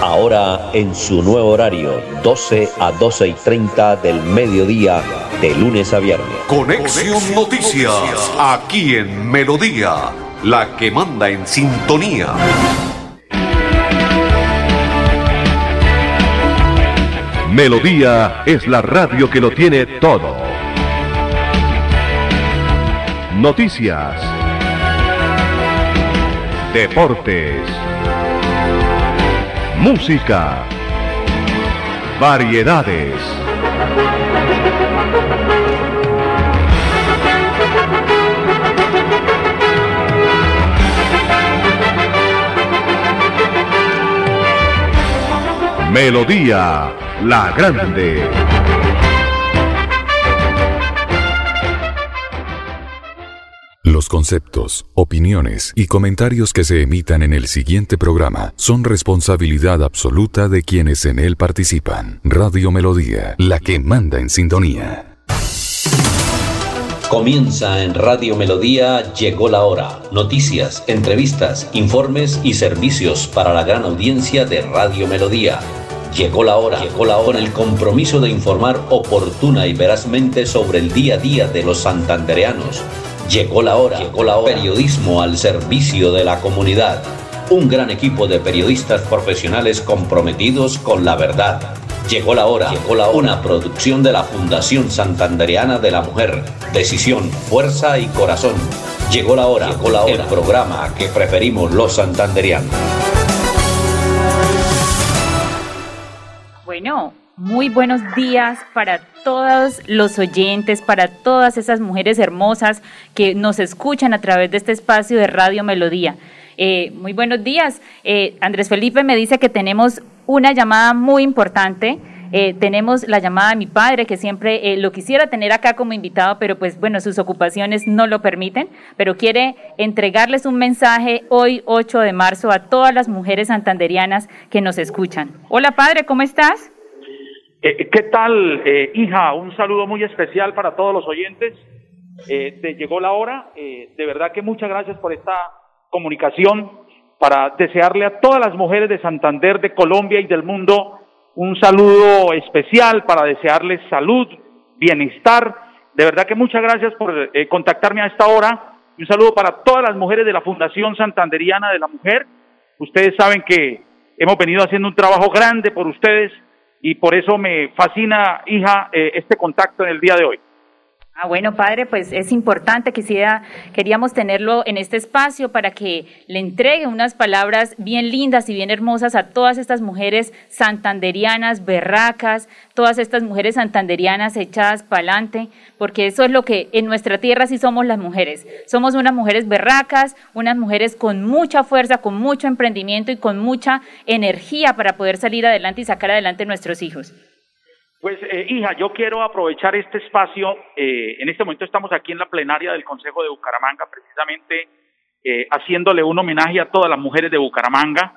Ahora en su nuevo horario, 12 a 12 y 30 del mediodía, de lunes a viernes. Conexión Noticias, aquí en Melodía, la que manda en sintonía. Melodía es la radio que lo tiene todo. Noticias. Deportes música, variedades. Melodía La Grande. Conceptos, opiniones y comentarios que se emitan en el siguiente programa son responsabilidad absoluta de quienes en él participan. Radio Melodía, la que manda en sintonía. Comienza en Radio Melodía, llegó la hora. Noticias, entrevistas, informes y servicios para la gran audiencia de Radio Melodía. Llegó la hora, llegó la hora, el compromiso de informar oportuna y verazmente sobre el día a día de los santandereanos Llegó la hora, llegó la hora. Periodismo al servicio de la comunidad. Un gran equipo de periodistas profesionales comprometidos con la verdad. Llegó la hora, llegó la hora. Una producción de la Fundación Santandereana de la Mujer. Decisión, fuerza y corazón. Llegó la hora, llegó la hora. El programa que preferimos los santanderianos. Bueno, muy buenos días para todos los oyentes, para todas esas mujeres hermosas que nos escuchan a través de este espacio de Radio Melodía. Eh, muy buenos días. Eh, Andrés Felipe me dice que tenemos una llamada muy importante. Eh, tenemos la llamada de mi padre, que siempre lo quisiera tener acá como invitado, pero pues bueno, sus ocupaciones no lo permiten, pero quiere entregarles un mensaje hoy, 8 de marzo, a todas las mujeres santanderianas que nos escuchan. Hola padre, ¿cómo estás? Eh, ¿Qué tal, eh, hija? Un saludo muy especial para todos los oyentes. Eh, te llegó la hora. de verdad que muchas gracias por esta comunicación para desearle a todas las mujeres de Santander, de Colombia y del mundo un saludo especial para desearles salud, bienestar. De verdad que muchas gracias por contactarme a esta hora. Un saludo para todas las mujeres de la Fundación Santanderiana de la Mujer. Ustedes saben que hemos venido haciendo un trabajo grande por ustedes y por eso me fascina, hija, eh, este contacto en el día de hoy. Ah, bueno, padre, pues es importante, quisiera, queríamos tenerlo en este espacio para que le entregue unas palabras bien lindas y bien hermosas a todas estas mujeres santanderianas, berracas, todas estas mujeres santanderianas echadas para adelante, porque eso es lo que en nuestra tierra sí somos las mujeres. Somos unas mujeres berracas, unas mujeres con mucha fuerza, con mucho emprendimiento y con mucha energía para poder salir adelante y sacar adelante nuestros hijos. Pues eh, hija, yo quiero aprovechar este espacio. Eh, en este momento estamos aquí en la plenaria del Consejo de Bucaramanga, precisamente eh, haciéndole un homenaje a todas las mujeres de Bucaramanga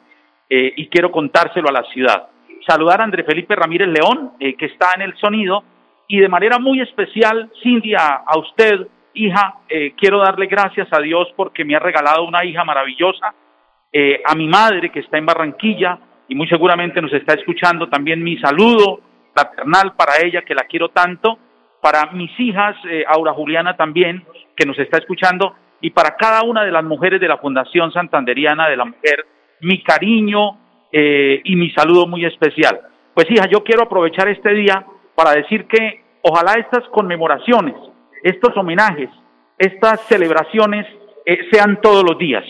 y quiero contárselo a la ciudad. Saludar a André Felipe Ramírez León, que está en el sonido, y de manera muy especial, Cindy, a, a usted, hija, quiero darle gracias a Dios porque me ha regalado una hija maravillosa, a mi madre que está en Barranquilla y muy seguramente nos está escuchando también mi saludo paternal para ella, que la quiero tanto, para mis hijas, eh, Aura Juliana también, que nos está escuchando, y para cada una de las mujeres de la Fundación Santanderiana de la Mujer, mi cariño eh, y mi saludo muy especial. Pues hija, yo quiero aprovechar este día para decir que ojalá estas conmemoraciones, estos homenajes, estas celebraciones eh, sean todos los días.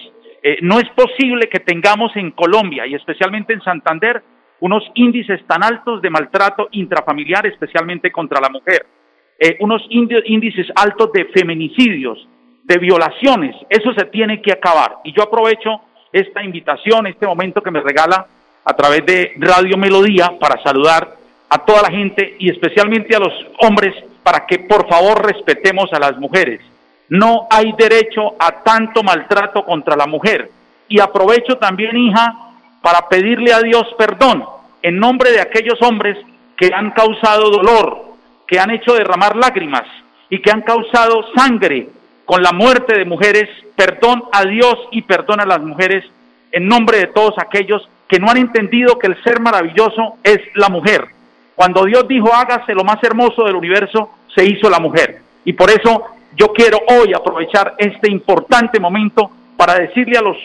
no es posible que tengamos en Colombia y especialmente en Santander unos índices tan altos de maltrato intrafamiliar, especialmente contra la mujer, eh, unos índices altos de feminicidios, de violaciones, eso se tiene que acabar. Y yo aprovecho esta invitación, este momento que me regala a través de Radio Melodía para saludar a toda la gente y especialmente a los hombres para que por favor respetemos a las mujeres. No hay derecho a tanto maltrato contra la mujer. Y aprovecho también, hija, para pedirle a Dios perdón en nombre de aquellos hombres que han causado dolor, que han hecho derramar lágrimas y que han causado sangre con la muerte de mujeres. Perdón a Dios y perdón a las mujeres en nombre de todos aquellos que no han entendido que el ser maravilloso es la mujer. Cuando Dios dijo hágase lo más hermoso del universo, se hizo la mujer. Y por eso yo quiero hoy aprovechar este importante momento para decirle a los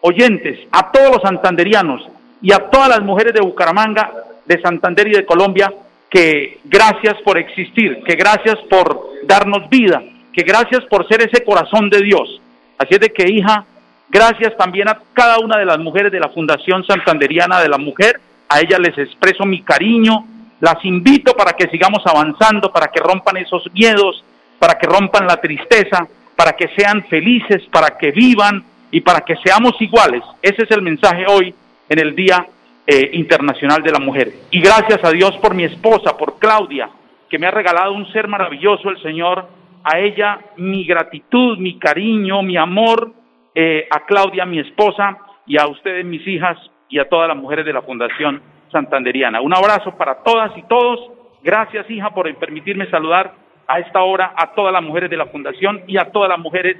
oyentes, a todos los santanderianos y a todas las mujeres de Bucaramanga, de Santander y de Colombia, que gracias por existir, que gracias por darnos vida, que gracias por ser ese corazón de Dios. Así es de que, hija, gracias también a cada una de las mujeres de la Fundación Santanderiana de la Mujer. A ellas les expreso mi cariño, las invito para que sigamos avanzando, para que rompan esos miedos, para que rompan la tristeza, para que sean felices, para que vivan y para que seamos iguales. Ese es el mensaje hoy en el Día eh, Internacional de la Mujer. Y gracias a Dios por mi esposa, por Claudia, que me ha regalado un ser maravilloso, el Señor. A ella mi gratitud, mi cariño, mi amor, eh, a Claudia, mi esposa, y a ustedes, mis hijas, y a todas las mujeres de la Fundación Santanderiana. Un abrazo para todas y todos. Gracias, hija, por permitirme saludar a esta hora a todas las mujeres de la Fundación y a todas las mujeres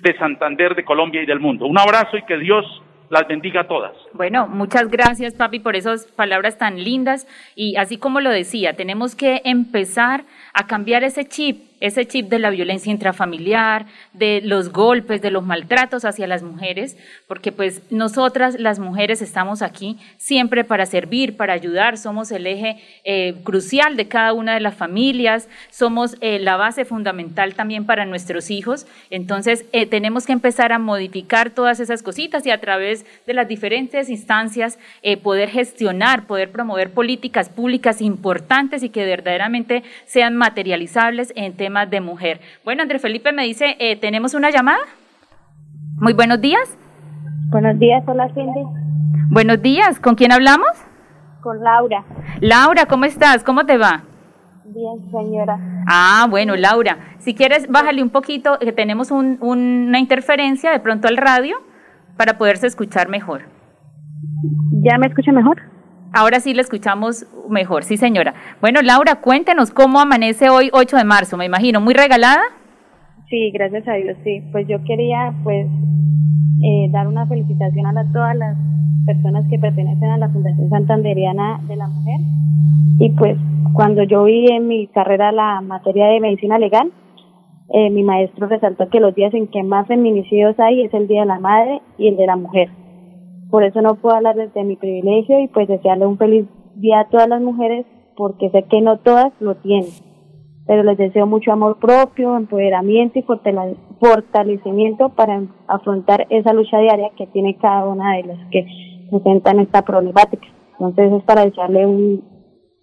de Santander, de Colombia y del mundo. Un abrazo y que Dios las bendiga a todas. Bueno, muchas gracias, papi, por esas palabras tan lindas. Y así como lo decía, tenemos que empezar a cambiar ese chip ese chip de la violencia intrafamiliar, de los golpes, de los maltratos hacia las mujeres, porque pues nosotras las mujeres estamos aquí siempre para servir, para ayudar, somos el eje eh, crucial de cada una de las familias, somos eh, la base fundamental también para nuestros hijos, entonces eh, tenemos que empezar a modificar todas esas cositas y a través de las diferentes instancias poder gestionar, poder promover políticas públicas importantes y que verdaderamente sean materializables en temas de mujer. Bueno, Andrés Felipe me dice, eh, ¿tenemos una llamada? Muy buenos días. Buenos días, hola Cindy. Buenos días, ¿con quién hablamos? Con Laura. Laura, ¿cómo estás? ¿Cómo te va? Bien, señora. Ah, bueno, Laura, si quieres, bájale un poquito, que tenemos una interferencia de pronto al radio para poderse escuchar mejor. ¿Ya me escucha mejor? Ahora sí la escuchamos mejor, sí señora. Bueno, Laura, cuéntenos cómo amanece hoy 8 de marzo, me imagino, ¿muy regalada? Sí, gracias a Dios, sí. Pues yo quería pues eh, dar una felicitación a todas las personas que pertenecen a la Fundación Santanderiana de la Mujer. Y pues cuando yo vi en mi carrera la materia de medicina legal, eh, mi maestro resaltó que los días en que más feminicidios hay es el Día de la Madre y el de la Mujer. Por eso no puedo hablar desde mi privilegio y pues desearle un feliz día a todas las mujeres porque sé que no todas lo tienen. Pero les deseo mucho amor propio, empoderamiento y fortalecimiento para afrontar esa lucha diaria que tiene cada una de las que presentan esta problemática. Entonces es para desearle un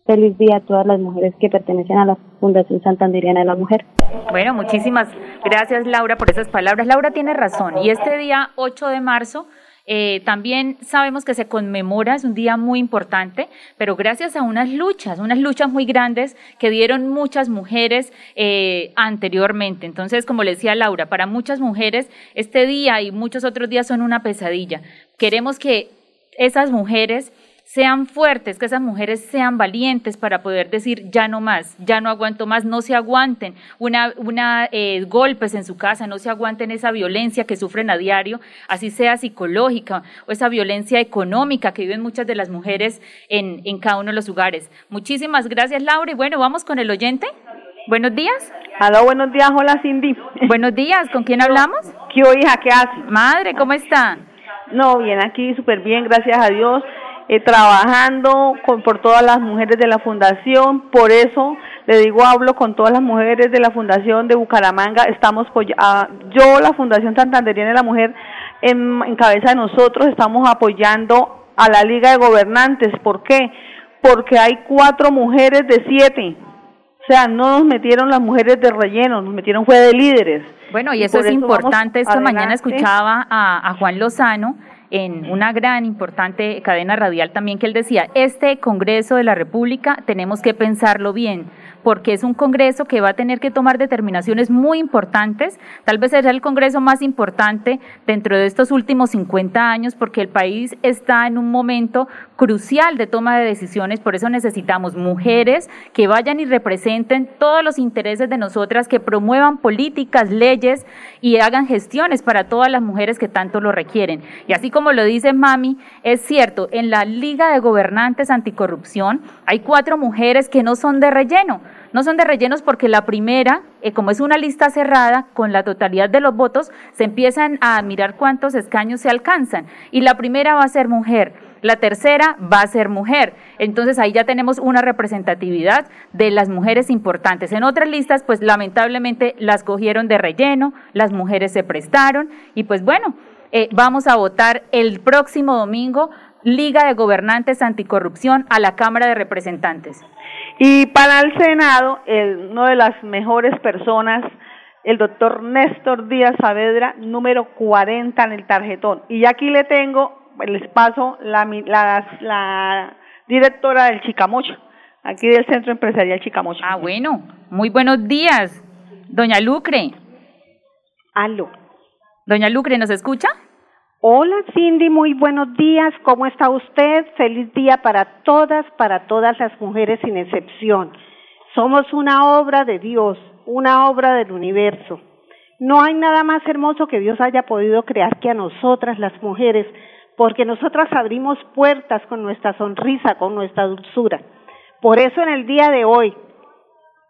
feliz día a todas las mujeres que pertenecen a la Fundación Santanderiana de la Mujer. Bueno, muchísimas gracias Laura por esas palabras. Laura tiene razón y este día 8 de marzo eh, también sabemos que se conmemora, es un día muy importante, pero gracias a unas luchas, unas luchas muy grandes que dieron muchas mujeres eh, anteriormente. Entonces, como le decía Laura, para muchas mujeres este día y muchos otros días son una pesadilla. Queremos que esas mujeres sean fuertes, que esas mujeres sean valientes para poder decir ya no más, ya no aguanto más, no se aguanten una, una eh, golpes en su casa, no se aguanten esa violencia que sufren a diario, así sea psicológica o esa violencia económica que viven muchas de las mujeres en, en cada uno de los lugares. Muchísimas gracias Laura y bueno, vamos con el oyente. Buenos días. Hola, buenos días. Hola, Cindy. Buenos días. ¿Con quién hablamos? ¿Qué hija? ¿Qué hace? Madre, ¿cómo está? No, bien, aquí súper bien, gracias a Dios. Eh, trabajando con, por todas las mujeres de la fundación, por eso le digo, hablo con todas las mujeres de la fundación de Bucaramanga, estamos, ah, yo, la Fundación Santanderiana de la Mujer, en, en cabeza de nosotros, estamos apoyando a la Liga de Gobernantes, ¿por qué? Porque hay cuatro mujeres de siete, o sea, no nos metieron las mujeres de relleno, nos metieron fue de líderes. Bueno, y eso es importante. Esta mañana escuchaba a, a Juan Lozano en una gran importante cadena radial también que él decía, este Congreso de la República tenemos que pensarlo bien, porque es un Congreso que va a tener que tomar determinaciones muy importantes, tal vez será el Congreso más importante dentro de estos últimos 50 años, porque el país está en un momento crucial de toma de decisiones, por eso necesitamos mujeres que vayan y representen todos los intereses de nosotras, que promuevan políticas, leyes y hagan gestiones para todas las mujeres que tanto lo requieren. Y así como lo dice Mami, es cierto, en la Liga de Gobernantes Anticorrupción hay cuatro mujeres que no son de relleno. No son de rellenos porque la primera, eh, como es una lista cerrada, con la totalidad de los votos, se empiezan a mirar cuántos escaños se alcanzan. Y la primera va a ser mujer la tercera va a ser mujer. Entonces ahí ya tenemos una representatividad de las mujeres importantes. En otras listas, pues lamentablemente las cogieron de relleno, las mujeres se prestaron y pues bueno, eh, vamos a votar el próximo domingo Liga de Gobernantes Anticorrupción a la Cámara de Representantes. Y para el Senado, el, una de las mejores personas, el doctor Néstor Díaz Saavedra, número 40 en el tarjetón. Y aquí le tengo les paso la, la, la directora del Chicamocha, aquí del Centro Empresarial Chicamocha. Ah, bueno, muy buenos días, doña Lucre. Aló. Doña Lucre, ¿nos escucha? Hola Cindy, muy buenos días. ¿Cómo está usted? Feliz día para todas, para todas las mujeres sin excepción. Somos una obra de Dios, una obra del universo. No hay nada más hermoso que Dios haya podido crear que a nosotras las mujeres, porque nosotras abrimos puertas con nuestra sonrisa, con nuestra dulzura. Por eso en el día de hoy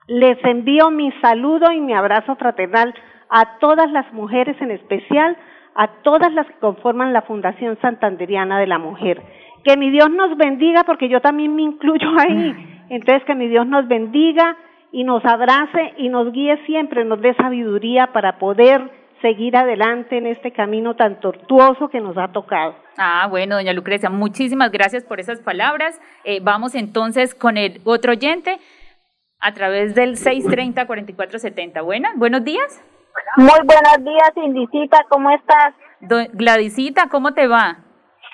les envío mi saludo y mi abrazo fraternal a todas las mujeres, en especial a todas las que conforman la Fundación Santanderiana de la Mujer. Que mi Dios nos bendiga, porque yo también me incluyo ahí. Entonces, que mi Dios nos bendiga y nos abrace y nos guíe siempre, nos dé sabiduría para poder seguir adelante en este camino tan tortuoso que nos ha tocado. Ah, bueno, doña Lucrecia, muchísimas gracias por esas palabras. Eh, vamos entonces con el otro oyente a través del 630-4470. Buenas, buenos días. Muy buenos días, Indicita, ¿cómo estás? Gladysita, ¿cómo te va?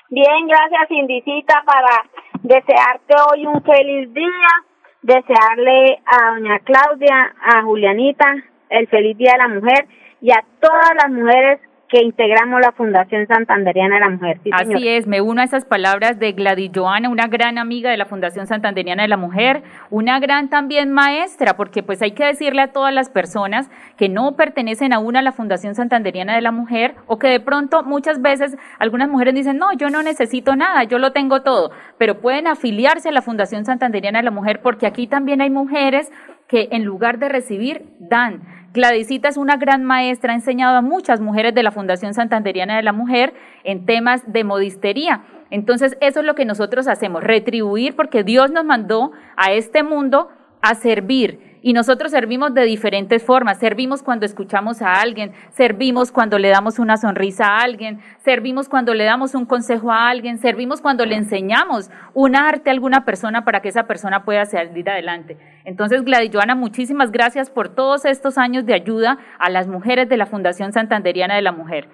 Bien, gracias, Indicita, para desearte hoy un feliz día, desearle a doña Claudia, a Julianita, el feliz día de la mujer y a todas las mujeres que integramos la Fundación Santanderiana de la Mujer. Así es, me uno a esas palabras de Gladys Joana, una gran amiga de la Fundación Santanderiana de la Mujer, una gran también maestra, porque pues hay que decirle a todas las personas que no pertenecen aún a la Fundación Santanderiana de la Mujer o que de pronto muchas veces algunas mujeres dicen, no, yo no necesito nada, yo lo tengo todo, pero pueden afiliarse a la Fundación Santanderiana de la Mujer porque aquí también hay mujeres que en lugar de recibir, dan Gladysita es una gran maestra, ha enseñado a muchas mujeres de la Fundación Santanderiana de la Mujer en temas de modistería. Entonces, eso es lo que nosotros hacemos, retribuir porque Dios nos mandó a este mundo a servir y nosotros servimos de diferentes formas. Servimos cuando escuchamos a alguien, servimos cuando le damos una sonrisa a alguien, servimos cuando le damos un consejo a alguien, servimos cuando le enseñamos un arte a alguna persona para que esa persona pueda salir adelante. Entonces, Gladys Joana, muchísimas gracias por todos estos años de ayuda a las mujeres de la Fundación Santanderiana de la Mujer.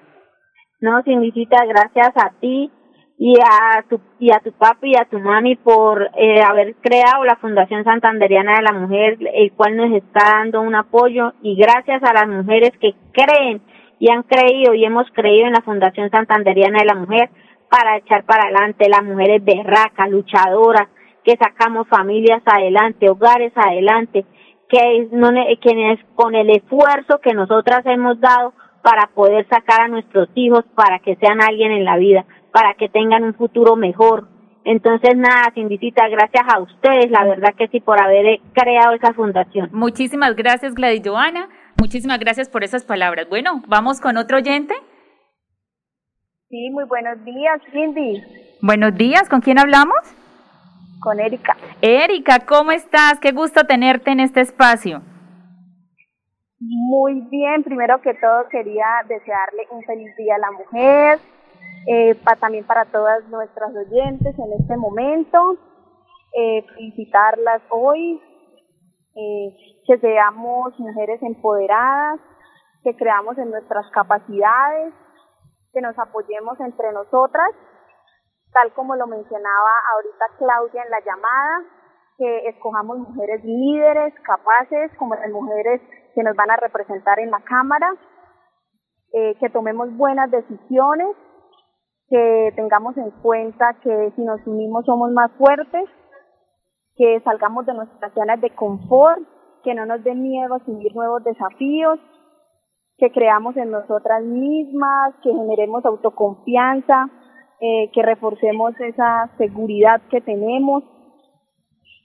No, significa gracias a ti y a tu y a tu papi y a tu mami por eh, haber creado la Fundación Santanderiana de la Mujer, el cual nos está dando un apoyo y gracias a las mujeres que creen y han creído y hemos creído en la Fundación Santanderiana de la Mujer para echar para adelante las mujeres berracas, luchadoras, que sacamos familias adelante, hogares adelante, que, no, que con el esfuerzo que nosotras hemos dado para poder sacar a nuestros hijos para que sean alguien en la vida para que tengan un futuro mejor. Entonces, nada, Cindicita, gracias a ustedes, la verdad que sí, por haber creado esa fundación. Muchísimas gracias, Gladys Joana. Muchísimas gracias por esas palabras. Bueno, vamos con otro oyente. Sí, muy buenos días, Cindy. Buenos días, ¿con quién hablamos? Con Erika. Erika, ¿cómo estás? Qué gusto tenerte en este espacio. Muy bien, primero que todo quería desearle un feliz día a la mujer, eh, también para todas nuestras oyentes en este momento, eh, felicitarlas hoy, eh, que seamos mujeres empoderadas, que creamos en nuestras capacidades, que nos apoyemos entre nosotras, tal como lo mencionaba ahorita Claudia en la llamada, que escojamos mujeres líderes, capaces, como las mujeres que nos van a representar en la Cámara, que tomemos buenas decisiones que tengamos en cuenta que si nos unimos somos más fuertes, que salgamos de nuestras zonas de confort, que no nos dé miedo asumir nuevos desafíos, que creamos en nosotras mismas, que generemos autoconfianza, eh, que reforcemos esa seguridad que tenemos.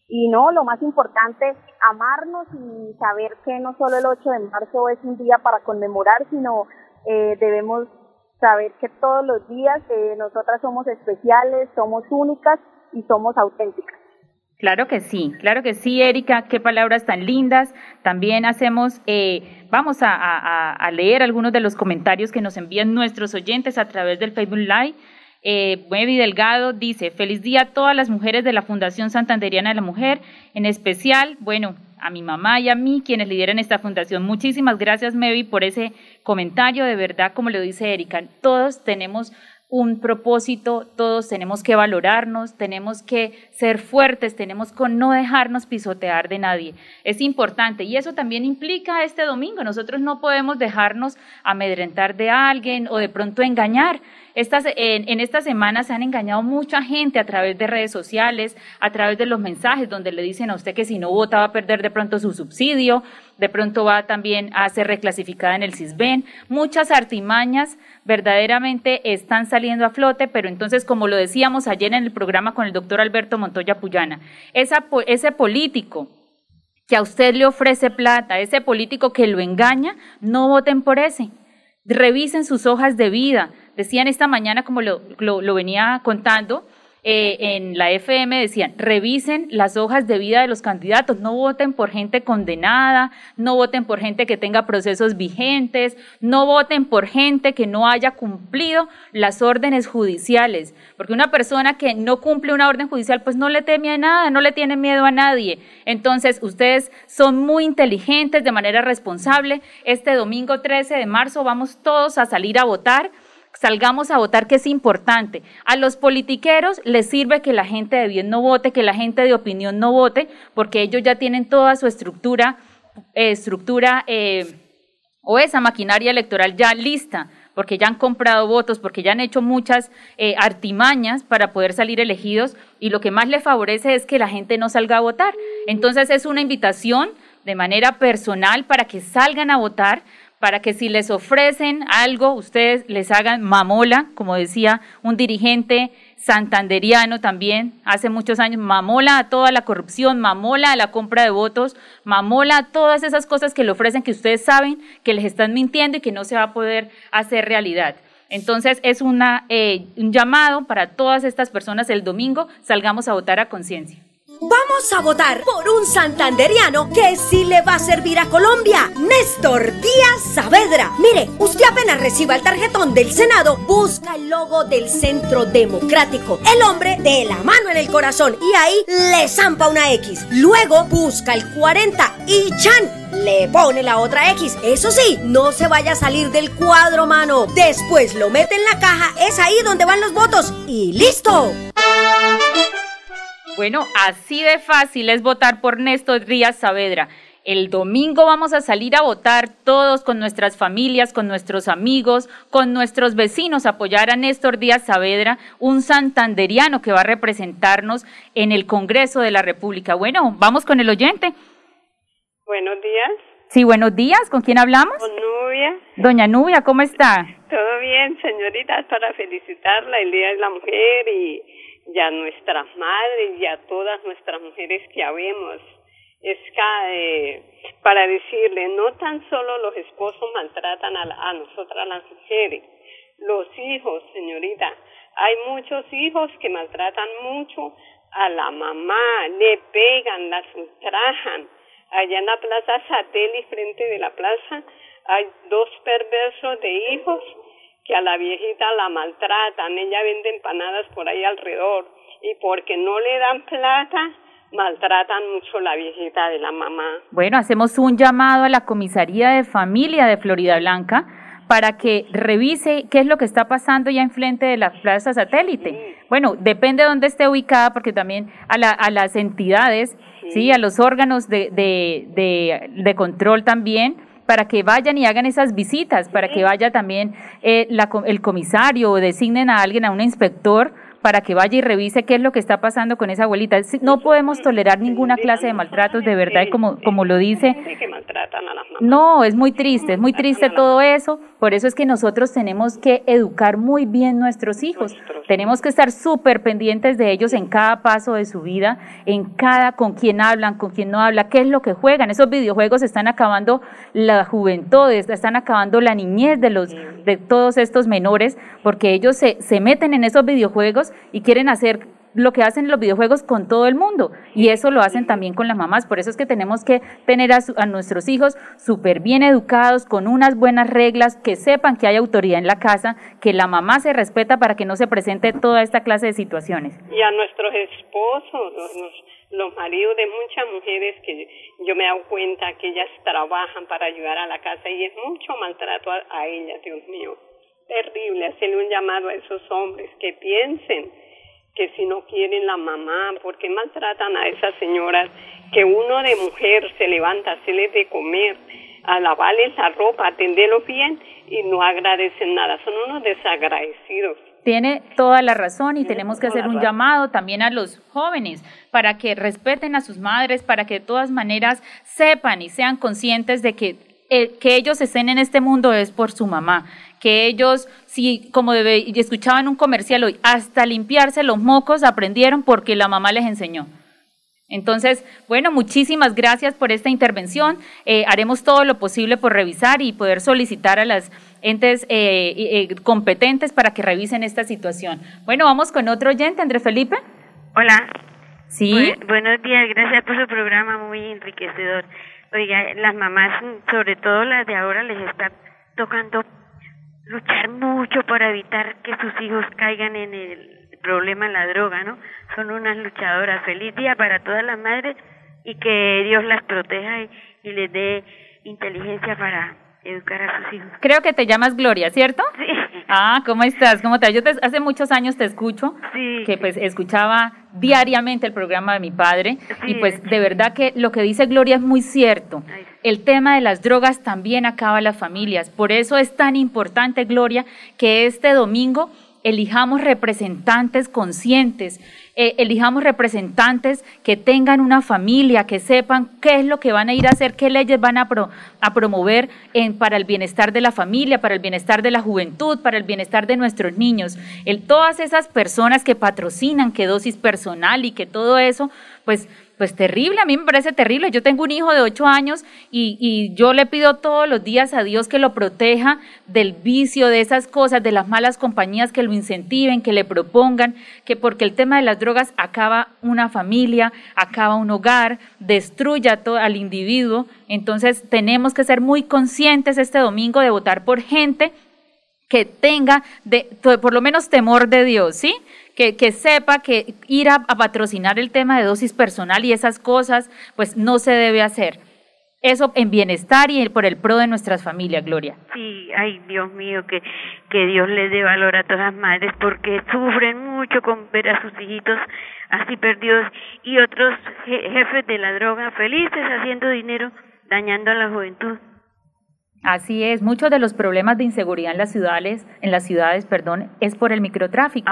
Y no, lo más importante, amarnos y saber que no solo el 8 de marzo es un día para conmemorar, sino eh, debemos saber que todos los días eh, nosotras somos especiales, somos únicas y somos auténticas. Claro que sí, claro que sí, Erika, qué palabras tan lindas. También hacemos, eh, vamos a, leer algunos de los comentarios que nos envían nuestros oyentes a través del Facebook Live. Eh, Delgado dice, feliz día a todas las mujeres de la Fundación Santanderiana de la Mujer, en especial, bueno, a mi mamá y a mí, quienes lideran esta fundación. Muchísimas gracias, Mevi, por ese comentario. De verdad, como lo dice Erika, todos tenemos un propósito, todos tenemos que valorarnos, tenemos que ser fuertes, tenemos que no dejarnos pisotear de nadie. Es importante y eso también implica este domingo. Nosotros no podemos dejarnos amedrentar de alguien o de pronto engañar. Estas, en, en esta semana se han engañado mucha gente a través de redes sociales, a través de los mensajes donde le dicen a usted que si no vota va a perder de pronto su subsidio, de pronto va también a ser reclasificada en el CISBEN. Muchas artimañas verdaderamente están saliendo a flote, pero entonces, como lo decíamos ayer en el programa con el doctor Alberto Montoya Puyana, ese político que a usted le ofrece plata, ese político que lo engaña, no voten por ese. Revisen sus hojas de vida. Decían esta mañana, como lo, lo venía contando, eh, en la FM decían, revisen las hojas de vida de los candidatos, no voten por gente condenada, no voten por gente que tenga procesos vigentes, no voten por gente que no haya cumplido las órdenes judiciales, porque una persona que no cumple una orden judicial pues no le teme a nada, no le tiene miedo a nadie. Entonces, ustedes son muy inteligentes de manera responsable. Este domingo 13 de marzo vamos todos a salir a votar salgamos a votar, que es importante. A los politiqueros les sirve que la gente de bien no vote, que la gente de opinión no vote, porque ellos ya tienen toda su estructura, eh, estructura eh, o esa maquinaria electoral ya lista porque ya han comprado votos, porque ya han hecho muchas eh, artimañas para poder salir elegidos y lo que más les favorece es que la gente no salga a votar. Entonces es una invitación de manera personal para que salgan a votar, para que si les ofrecen algo, ustedes les hagan mamola, como decía un dirigente santanderiano también hace muchos años, mamola a toda la corrupción, mamola a la compra de votos, mamola a todas esas cosas que le ofrecen que ustedes saben que les están mintiendo y que no se va a poder hacer realidad. Entonces es una, eh, un llamado para todas estas personas el domingo, salgamos a votar a conciencia. Vamos a votar por un santanderiano que sí le va a servir a Colombia. Néstor Díaz Saavedra. Mire, usted apenas reciba el tarjetón del Senado, busca el logo del Centro Democrático. El hombre de la mano en el corazón y ahí le zampa una X. Luego busca el 40 y Chan le pone la otra X. Eso sí, no se vaya a salir del cuadro, mano. Después lo mete en la caja, es ahí donde van los votos y listo. Bueno, así de fácil es votar por Néstor Díaz Saavedra. El domingo vamos a salir a votar todos con nuestras familias, con nuestros amigos, con nuestros vecinos, apoyar a Néstor Díaz Saavedra, un santanderiano que va a representarnos en el Congreso de la República. Bueno, vamos con el oyente. Buenos días. Sí, buenos días. ¿Con quién hablamos? Con Nubia. Doña Nubia, ¿cómo está? Todo bien, señorita, para felicitarla el Día de la Mujer y y a nuestras madres y a todas nuestras mujeres que habemos. Es eh, para decirle, no tan solo los esposos maltratan a, a nosotras las mujeres, los hijos, señorita, hay muchos hijos que maltratan mucho a la mamá, le pegan, las ultrajan. Allá en la plaza Satélite, frente de la plaza, hay dos perversos de hijos que a la viejita la maltratan, ella vende empanadas por ahí alrededor y porque no le dan plata, maltratan mucho la viejita de la mamá. Bueno, hacemos un llamado a la comisaría de familia de Florida Blanca para que revise qué es lo que está pasando ya en frente de la plaza satélite. Bueno, depende de dónde esté ubicada, porque también a, la, a las entidades, sí. a los órganos de, de, de, de control también, para que vayan y hagan esas visitas, para que vaya también eh, la, el comisario o designen a alguien, a un inspector para que vaya y revise qué es lo que está pasando con esa abuelita. No podemos tolerar ninguna clase de maltratos, de verdad, como, como lo dice. No, es muy triste, es muy triste todo eso. Por eso es que nosotros tenemos que educar muy bien nuestros hijos. Tenemos que estar súper pendientes de ellos en cada paso de su vida, en cada con quién hablan, con quién no habla, qué es lo que juegan. Esos videojuegos están acabando la juventud, están acabando la niñez de los de todos estos menores, porque ellos se, se meten en esos videojuegos y quieren hacer lo que hacen los videojuegos con todo el mundo y eso lo hacen también con las mamás. Por eso es que tenemos que tener a, a nuestros hijos súper bien educados, con unas buenas reglas, que sepan que hay autoridad en la casa, que la mamá se respeta para que no se presente toda esta clase de situaciones. Y a nuestros esposos, los, maridos de muchas mujeres que yo me he dado cuenta que ellas trabajan para ayudar a la casa y es mucho maltrato a ellas, Dios mío terrible hacerle un llamado a esos hombres que piensen que si no quieren la mamá, porque maltratan a esas señoras, que uno de mujer se levanta a hacerles de comer, a lavarles la ropa, atenderlos bien y no agradecen nada, son unos desagradecidos. Tiene toda la razón y tenemos que hacer un llamado también a los jóvenes para que respeten a sus madres, para que de todas maneras sepan y sean conscientes de que eh, que ellos estén en este mundo es por su mamá, que ellos, si como escuchaban un comercial hoy, hasta limpiarse los mocos aprendieron porque la mamá les enseñó. Entonces, bueno, muchísimas gracias por esta intervención. Eh, haremos todo lo posible por revisar y poder solicitar a las entes eh, competentes para que revisen esta situación. Bueno, vamos con otro oyente, Andrés Felipe. Hola. Sí. buenos días, gracias por su programa muy enriquecedor. Oiga, las mamás, sobre todo las de ahora, les está tocando luchar mucho para evitar que sus hijos caigan en el problema de la droga, ¿no? Son unas luchadoras. Feliz día para todas las madres y que Dios las proteja y, y les dé inteligencia para educar a sus hijos. Creo que te llamas Gloria, ¿cierto? Sí. Ah, ¿cómo estás? ¿Cómo estás? Yo te, hace muchos años te escucho, sí. que pues escuchaba diariamente el programa de mi padre y pues de verdad que lo que dice Gloria es muy cierto. El tema de las drogas también acaba las familias. Por eso es tan importante, Gloria, que este domingo elijamos representantes conscientes, eh, elijamos representantes que tengan una familia, que sepan qué es lo que van a ir a hacer, qué leyes van a, a promover para el bienestar de la familia, para el bienestar de la juventud, para el bienestar de nuestros niños. Todas esas personas que patrocinan, que dosis personal y que todo eso, pues pues terrible, a mí me parece terrible. Yo tengo un hijo de ocho años y, y, yo le pido todos los días a Dios que lo proteja del vicio, de esas cosas, de las malas compañías, que lo incentiven, que le propongan, que porque el tema de las drogas acaba una familia, acaba un hogar, destruye todo, al individuo. Entonces tenemos que ser muy conscientes este domingo de votar por gente que tenga de, por lo menos temor de Dios, ¿sí? Que, que sepa que ir a, patrocinar el tema de dosis personal y esas cosas, pues no se debe hacer. Eso en bienestar y por el pro de nuestras familias, Gloria. Sí, ay Dios mío, que, que Dios les dé valor a todas las madres porque sufren mucho con ver a sus hijitos así perdidos y otros jefes de la droga felices haciendo dinero, dañando a la juventud. Así es, muchos de los problemas de inseguridad en las ciudades, en las ciudades, perdón, es por el microtráfico.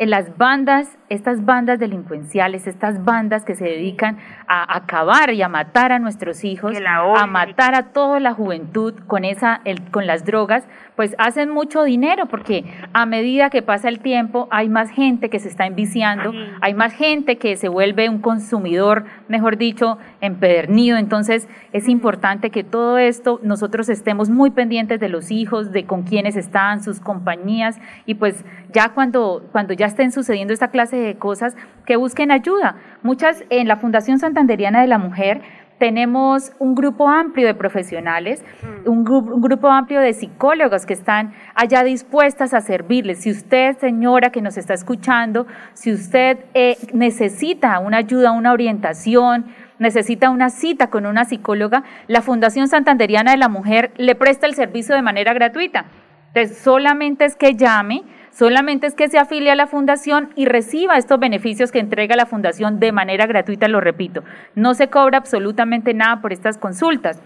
En las bandas, estas bandas delincuenciales, estas bandas que se dedican a acabar y a matar a nuestros hijos, a matar a toda la juventud con esa, el, con las drogas, pues hacen mucho dinero porque a medida que pasa el tiempo hay más gente que se está enviciando, hay más gente que se vuelve un consumidor, mejor dicho, empedernido. Entonces es importante que todo esto nosotros estemos muy pendientes de los hijos, de con quiénes están, sus compañías y pues ya cuando, cuando ya estén sucediendo esta clase de cosas, que busquen ayuda. Muchas en la Fundación Santanderiana de la Mujer tenemos un grupo amplio de profesionales, un, grupo, un grupo amplio de psicólogos que están allá dispuestas a servirles. Si usted, señora, que nos está escuchando, si usted eh, necesita una ayuda, una orientación, necesita una cita con una psicóloga, la Fundación Santanderiana de la Mujer le presta el servicio de manera gratuita. Entonces, solamente es que llame Solamente es que se afilie a la fundación y reciba estos beneficios que entrega la fundación de manera gratuita, lo repito. No se cobra absolutamente nada por estas consultas.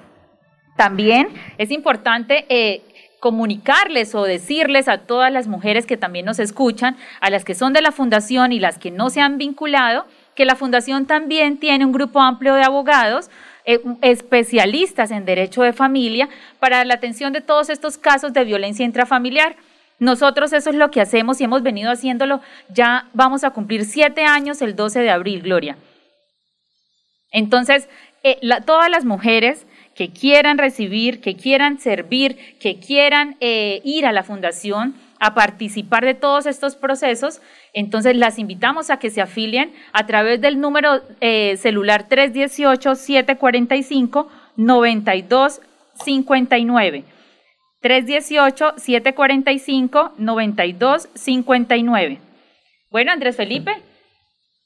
También es importante eh, comunicarles o decirles a todas las mujeres que también nos escuchan, a las que son de la fundación y las que no se han vinculado, que la fundación también tiene un grupo amplio de abogados eh, especialistas en derecho de familia para la atención de todos estos casos de violencia intrafamiliar. Nosotros eso es lo que hacemos y hemos venido haciéndolo. Ya vamos a cumplir siete años el 12 de abril, Gloria. Entonces, eh, todas las mujeres que quieran recibir, que quieran servir, que quieran eh, ir a la fundación a participar de todos estos procesos, entonces las invitamos a que se afilien a través del número eh, celular 318-745-9259. 318-745-9259. Bueno, Andrés Felipe.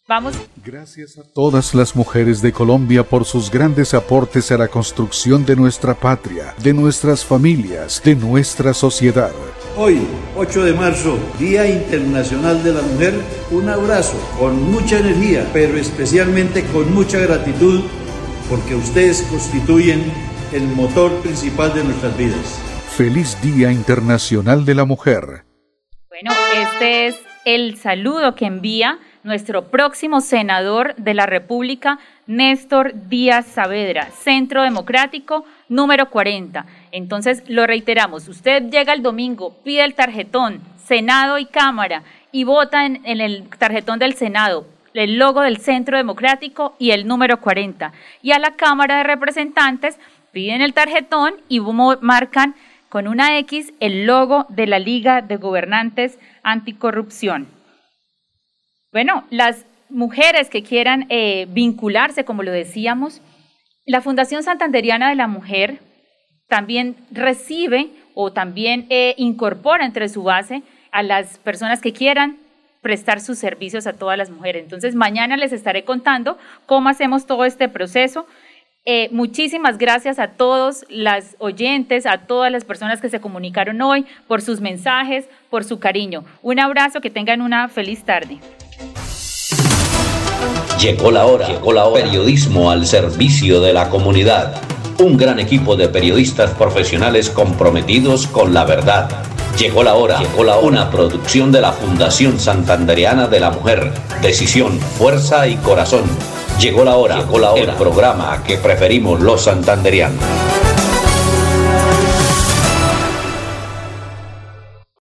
Vamos. Gracias a todas las mujeres de Colombia por sus grandes aportes a la construcción de nuestra patria, de nuestras familias, de nuestra sociedad. Hoy, 8 de marzo, Día Internacional de la Mujer, un abrazo con mucha energía, pero especialmente con mucha gratitud, porque ustedes constituyen el motor principal de nuestras vidas. Feliz Día Internacional de la Mujer. Bueno, este es el saludo que envía nuestro próximo senador de la República, Néstor Díaz Saavedra, Centro Democrático número 40. Entonces, lo reiteramos, usted llega el domingo, pide el tarjetón, Senado y Cámara, y vota en, el tarjetón del Senado, el logo del Centro Democrático y el número 40. Y a la Cámara de Representantes piden el tarjetón y marcan con una X el logo de la Liga de Gobernantes Anticorrupción. Bueno, las mujeres que quieran eh, vincularse, como lo decíamos, la Fundación Santanderiana de la Mujer también recibe o también eh, incorpora entre su base a las personas que quieran prestar sus servicios a todas las mujeres. Entonces, mañana les estaré contando cómo hacemos todo este proceso. Eh, muchísimas gracias a todos las oyentes, a todas las personas que se comunicaron hoy por sus mensajes, por su cariño. Un abrazo, que tengan una feliz tarde. Llegó la hora, llegó la hora. Periodismo al servicio de la comunidad. Un gran equipo de periodistas profesionales comprometidos con la verdad. Llegó la hora, llegó la hora. Una producción de la Fundación Santandereana de la Mujer. Decisión, fuerza y corazón. Llegó la hora, llegó la hora. El programa que preferimos los santanderianos.